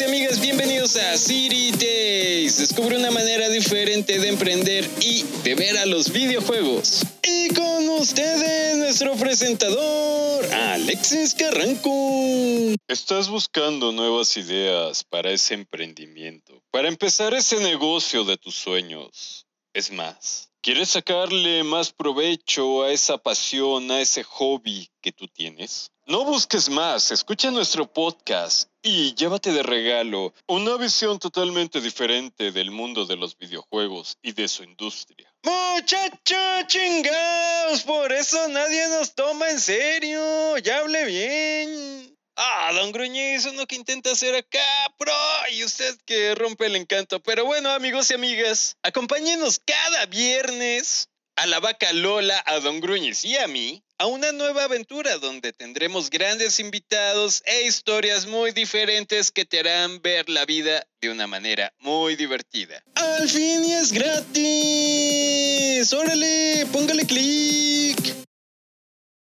amigos amigas, bienvenidos a City Days. Descubre una manera diferente de emprender y de ver a los videojuegos. Y con ustedes, nuestro presentador, Alexis Carranco. Estás buscando nuevas ideas para ese emprendimiento, para empezar ese negocio de tus sueños. Es más, ¿quieres sacarle más provecho a esa pasión, a ese hobby que tú tienes? No busques más, escucha nuestro podcast y llévate de regalo una visión totalmente diferente del mundo de los videojuegos y de su industria. Muchachos chingados, por eso nadie nos toma en serio. Ya hable bien. Ah, don Gruñiz, uno que intenta hacer acá, pro, y usted que rompe el encanto. Pero bueno, amigos y amigas, acompáñenos cada viernes a la vaca Lola, a don Gruñiz y a mí a una nueva aventura donde tendremos grandes invitados e historias muy diferentes que te harán ver la vida de una manera muy divertida. Al fin y es gratis. Órale, póngale clic.